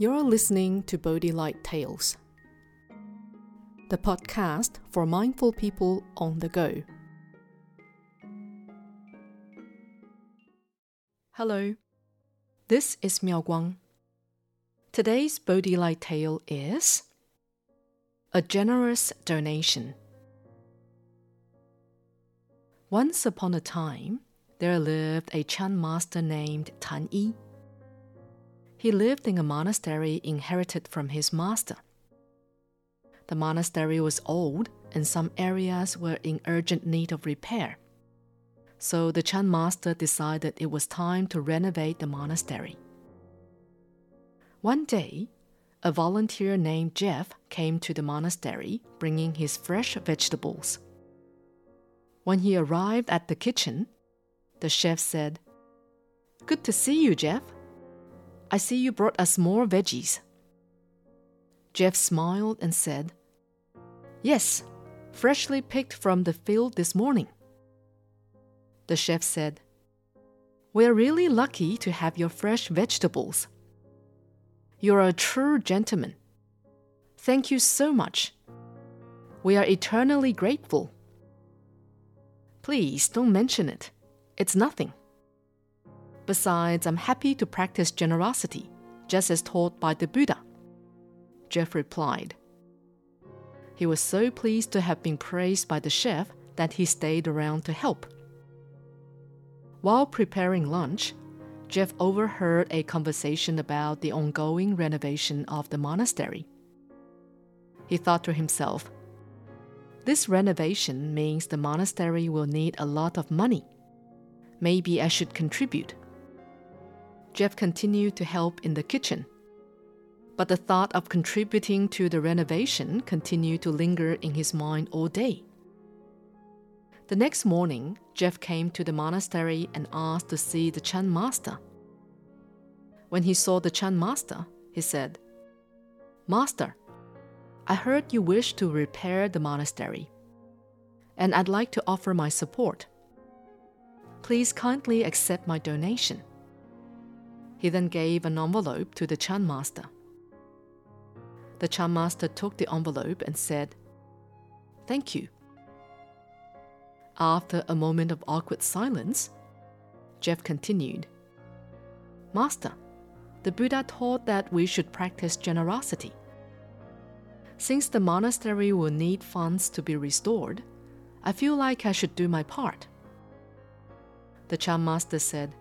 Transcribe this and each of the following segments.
You're listening to Bodhi Light Tales, the podcast for mindful people on the go. Hello, this is Miao Guang. Today's Bodhi Light tale is A Generous Donation. Once upon a time, there lived a Chan master named Tan Yi. He lived in a monastery inherited from his master. The monastery was old and some areas were in urgent need of repair. So the Chan master decided it was time to renovate the monastery. One day, a volunteer named Jeff came to the monastery bringing his fresh vegetables. When he arrived at the kitchen, the chef said, Good to see you, Jeff. I see you brought us more veggies. Jeff smiled and said, Yes, freshly picked from the field this morning. The chef said, We're really lucky to have your fresh vegetables. You're a true gentleman. Thank you so much. We are eternally grateful. Please don't mention it. It's nothing. Besides, I'm happy to practice generosity, just as taught by the Buddha. Jeff replied. He was so pleased to have been praised by the chef that he stayed around to help. While preparing lunch, Jeff overheard a conversation about the ongoing renovation of the monastery. He thought to himself, This renovation means the monastery will need a lot of money. Maybe I should contribute. Jeff continued to help in the kitchen. But the thought of contributing to the renovation continued to linger in his mind all day. The next morning, Jeff came to the monastery and asked to see the Chan master. When he saw the Chan master, he said, Master, I heard you wish to repair the monastery, and I'd like to offer my support. Please kindly accept my donation. He then gave an envelope to the Chan master. The Chan master took the envelope and said, Thank you. After a moment of awkward silence, Jeff continued, Master, the Buddha taught that we should practice generosity. Since the monastery will need funds to be restored, I feel like I should do my part. The Chan master said,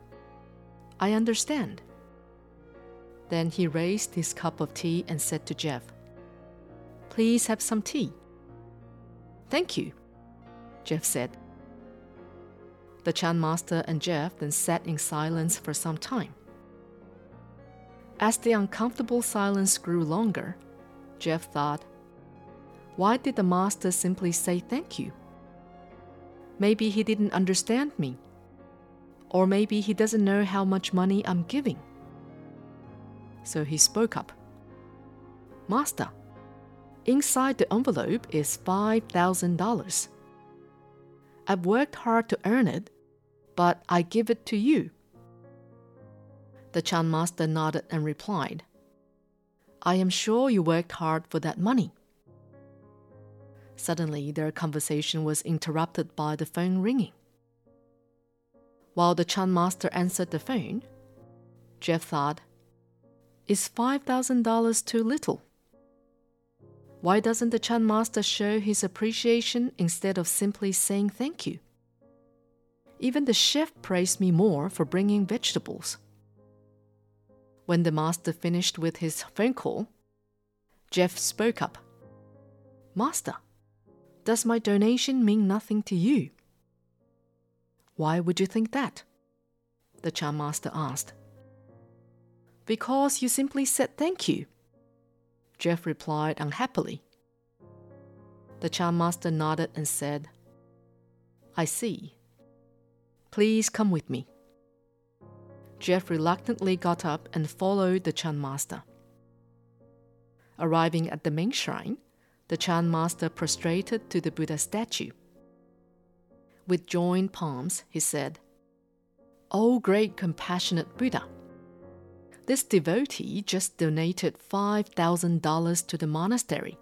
I understand. Then he raised his cup of tea and said to Jeff, Please have some tea. Thank you, Jeff said. The Chan master and Jeff then sat in silence for some time. As the uncomfortable silence grew longer, Jeff thought, Why did the master simply say thank you? Maybe he didn't understand me. Or maybe he doesn't know how much money I'm giving so he spoke up. Master, inside the envelope is $5,000. I've worked hard to earn it, but I give it to you. The Chan master nodded and replied, I am sure you worked hard for that money. Suddenly, their conversation was interrupted by the phone ringing. While the Chan master answered the phone, Jeff thought, is $5,000 too little? Why doesn't the Chan master show his appreciation instead of simply saying thank you? Even the chef praised me more for bringing vegetables. When the master finished with his phone call, Jeff spoke up Master, does my donation mean nothing to you? Why would you think that? The Chan master asked. Because you simply said thank you. Jeff replied unhappily. The Chan master nodded and said, I see. Please come with me. Jeff reluctantly got up and followed the Chan master. Arriving at the main shrine, the Chan master prostrated to the Buddha statue. With joined palms, he said, O great compassionate Buddha! This devotee just donated $5,000 to the monastery.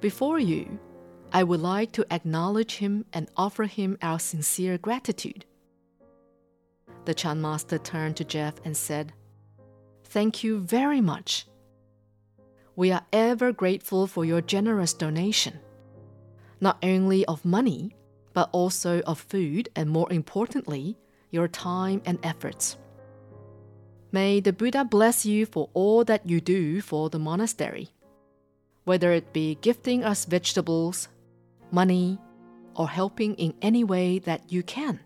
Before you, I would like to acknowledge him and offer him our sincere gratitude. The Chan master turned to Jeff and said, Thank you very much. We are ever grateful for your generous donation, not only of money, but also of food and more importantly, your time and efforts. May the Buddha bless you for all that you do for the monastery, whether it be gifting us vegetables, money, or helping in any way that you can.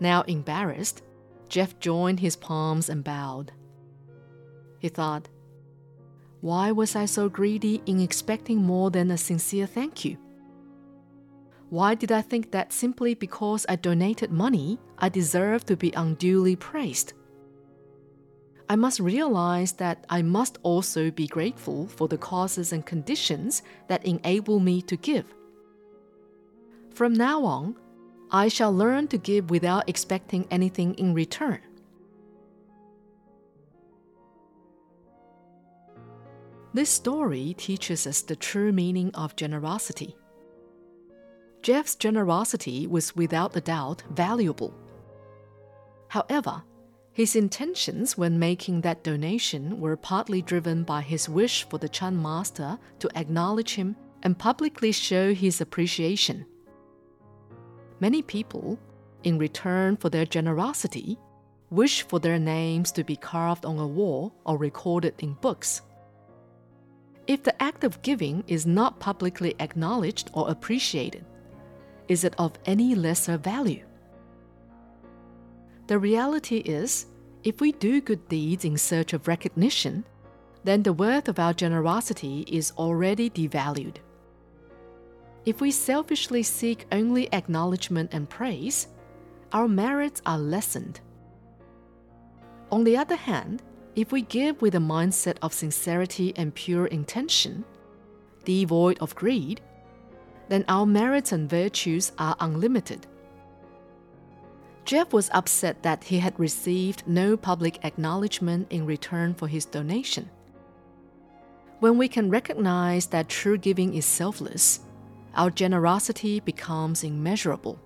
Now embarrassed, Jeff joined his palms and bowed. He thought, why was I so greedy in expecting more than a sincere thank you? Why did I think that simply because I donated money, I deserved to be unduly praised? I must realize that I must also be grateful for the causes and conditions that enable me to give. From now on, I shall learn to give without expecting anything in return. This story teaches us the true meaning of generosity. Jeff's generosity was without a doubt valuable. However, his intentions when making that donation were partly driven by his wish for the Chan master to acknowledge him and publicly show his appreciation. Many people, in return for their generosity, wish for their names to be carved on a wall or recorded in books. If the act of giving is not publicly acknowledged or appreciated, is it of any lesser value? The reality is, if we do good deeds in search of recognition, then the worth of our generosity is already devalued. If we selfishly seek only acknowledgement and praise, our merits are lessened. On the other hand, if we give with a mindset of sincerity and pure intention, devoid of greed, then our merits and virtues are unlimited. Jeff was upset that he had received no public acknowledgement in return for his donation. When we can recognize that true giving is selfless, our generosity becomes immeasurable.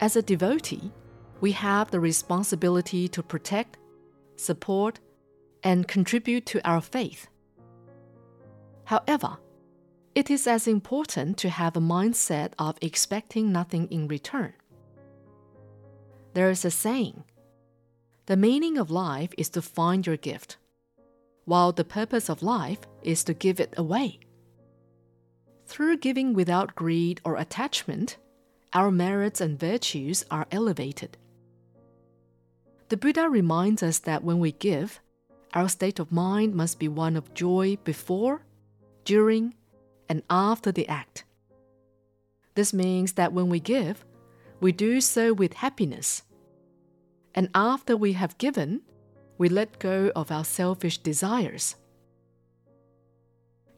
As a devotee, we have the responsibility to protect, support, and contribute to our faith. However, it is as important to have a mindset of expecting nothing in return. There is a saying the meaning of life is to find your gift, while the purpose of life is to give it away. Through giving without greed or attachment, our merits and virtues are elevated. The Buddha reminds us that when we give, our state of mind must be one of joy before, during, and after the act. This means that when we give, we do so with happiness. And after we have given, we let go of our selfish desires.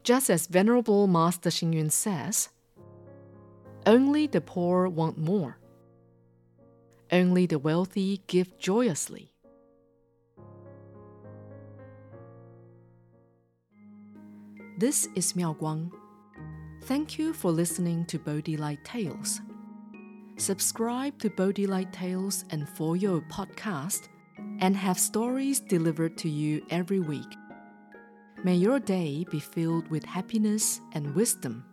Just as Venerable Master Xing says, only the poor want more. Only the wealthy give joyously. This is Miao Guang. Thank you for listening to Bodhi Light Tales. Subscribe to Bodhi Light Tales and For Your podcast and have stories delivered to you every week. May your day be filled with happiness and wisdom.